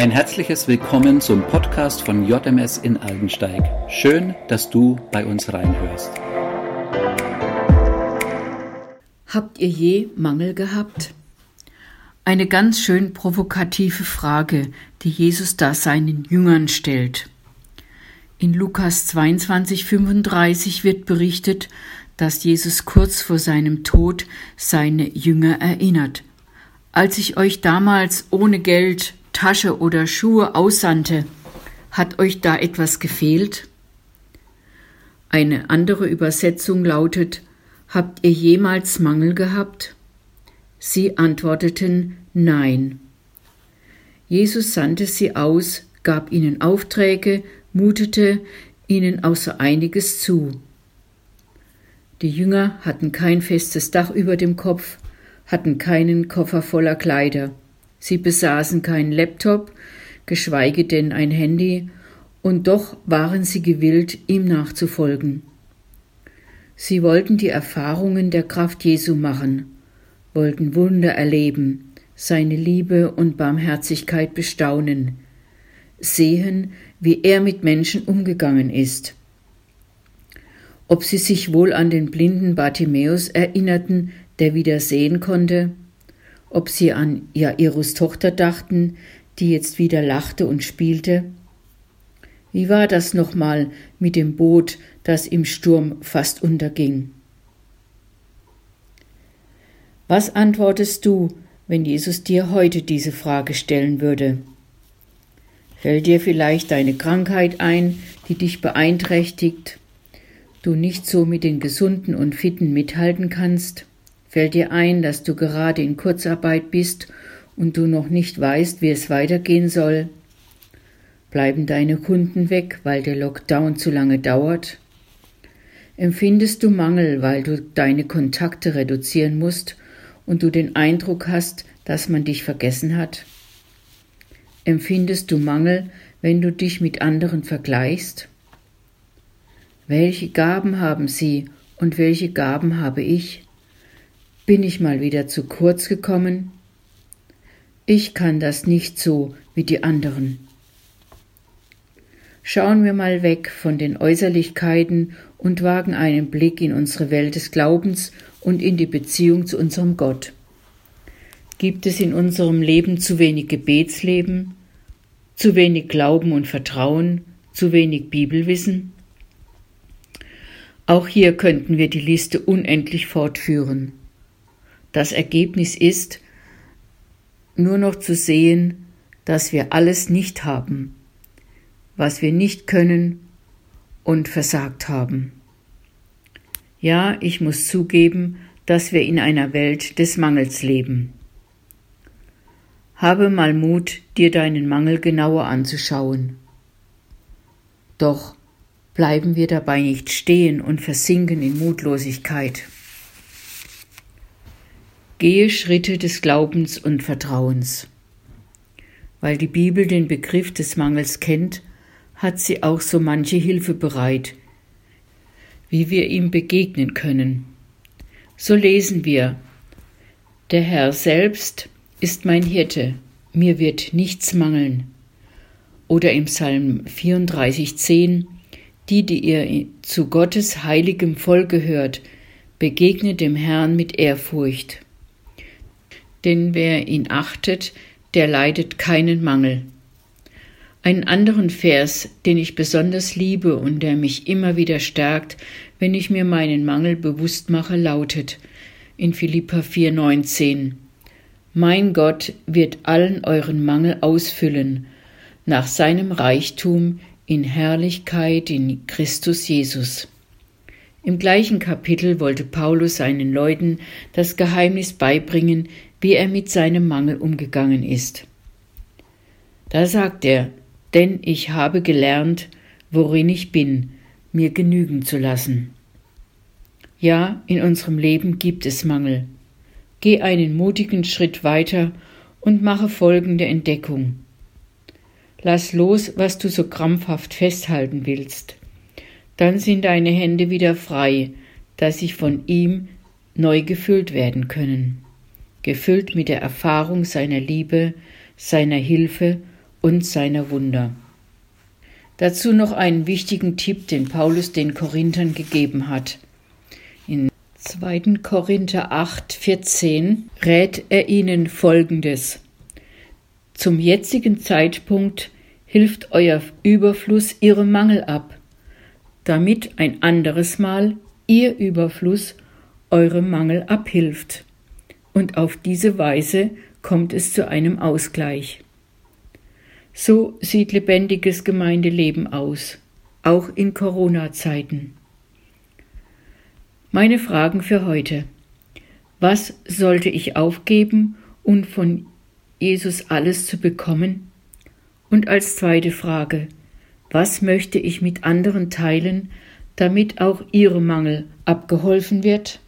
Ein herzliches Willkommen zum Podcast von JMS in Aldensteig. Schön, dass du bei uns reinhörst. Habt ihr je Mangel gehabt? Eine ganz schön provokative Frage, die Jesus da seinen Jüngern stellt. In Lukas 22, 35 wird berichtet, dass Jesus kurz vor seinem Tod seine Jünger erinnert. Als ich euch damals ohne Geld, Tasche oder Schuhe aussandte, hat euch da etwas gefehlt? Eine andere Übersetzung lautet Habt ihr jemals Mangel gehabt? Sie antworteten Nein. Jesus sandte sie aus, gab ihnen Aufträge, mutete ihnen außer einiges zu. Die Jünger hatten kein festes Dach über dem Kopf, hatten keinen Koffer voller Kleider. Sie besaßen keinen Laptop, geschweige denn ein Handy, und doch waren sie gewillt, ihm nachzufolgen. Sie wollten die Erfahrungen der Kraft Jesu machen, wollten Wunder erleben, seine Liebe und Barmherzigkeit bestaunen, sehen, wie er mit Menschen umgegangen ist. Ob sie sich wohl an den blinden Bartimäus erinnerten, der wieder sehen konnte, ob sie an Jairus Tochter dachten, die jetzt wieder lachte und spielte. Wie war das nochmal mit dem Boot, das im Sturm fast unterging? Was antwortest du, wenn Jesus dir heute diese Frage stellen würde? Fällt dir vielleicht deine Krankheit ein, die dich beeinträchtigt, du nicht so mit den Gesunden und Fitten mithalten kannst? Fällt dir ein, dass du gerade in Kurzarbeit bist und du noch nicht weißt, wie es weitergehen soll? Bleiben deine Kunden weg, weil der Lockdown zu lange dauert? Empfindest du Mangel, weil du deine Kontakte reduzieren musst und du den Eindruck hast, dass man dich vergessen hat? Empfindest du Mangel, wenn du dich mit anderen vergleichst? Welche Gaben haben sie und welche Gaben habe ich? Bin ich mal wieder zu kurz gekommen? Ich kann das nicht so wie die anderen. Schauen wir mal weg von den Äußerlichkeiten und wagen einen Blick in unsere Welt des Glaubens und in die Beziehung zu unserem Gott. Gibt es in unserem Leben zu wenig Gebetsleben, zu wenig Glauben und Vertrauen, zu wenig Bibelwissen? Auch hier könnten wir die Liste unendlich fortführen. Das Ergebnis ist, nur noch zu sehen, dass wir alles nicht haben, was wir nicht können und versagt haben. Ja, ich muss zugeben, dass wir in einer Welt des Mangels leben. Habe mal Mut, dir deinen Mangel genauer anzuschauen. Doch bleiben wir dabei nicht stehen und versinken in Mutlosigkeit. Gehe Schritte des Glaubens und Vertrauens. Weil die Bibel den Begriff des Mangels kennt, hat sie auch so manche Hilfe bereit, wie wir ihm begegnen können. So lesen wir Der Herr selbst ist mein Hirte, mir wird nichts mangeln. Oder im Psalm 34,10 Die, die ihr zu Gottes heiligem Volk gehört, begegnet dem Herrn mit Ehrfurcht denn wer ihn achtet, der leidet keinen Mangel. Einen anderen Vers, den ich besonders liebe und der mich immer wieder stärkt, wenn ich mir meinen Mangel bewusst mache, lautet in Philippa 4,19 Mein Gott wird allen euren Mangel ausfüllen, nach seinem Reichtum in Herrlichkeit in Christus Jesus. Im gleichen Kapitel wollte Paulus seinen Leuten das Geheimnis beibringen, wie er mit seinem Mangel umgegangen ist. Da sagt er, denn ich habe gelernt, worin ich bin, mir genügen zu lassen. Ja, in unserem Leben gibt es Mangel. Geh einen mutigen Schritt weiter und mache folgende Entdeckung. Lass los, was du so krampfhaft festhalten willst. Dann sind deine Hände wieder frei, dass sie von ihm neu gefüllt werden können gefüllt mit der Erfahrung seiner Liebe, seiner Hilfe und seiner Wunder. Dazu noch einen wichtigen Tipp, den Paulus den Korinthern gegeben hat. In 2. Korinther 8, 14 rät er ihnen Folgendes. Zum jetzigen Zeitpunkt hilft euer Überfluss ihrem Mangel ab, damit ein anderes Mal ihr Überfluss eurem Mangel abhilft. Und auf diese Weise kommt es zu einem Ausgleich. So sieht lebendiges Gemeindeleben aus, auch in Corona-Zeiten. Meine Fragen für heute. Was sollte ich aufgeben, um von Jesus alles zu bekommen? Und als zweite Frage, was möchte ich mit anderen teilen, damit auch ihrem Mangel abgeholfen wird?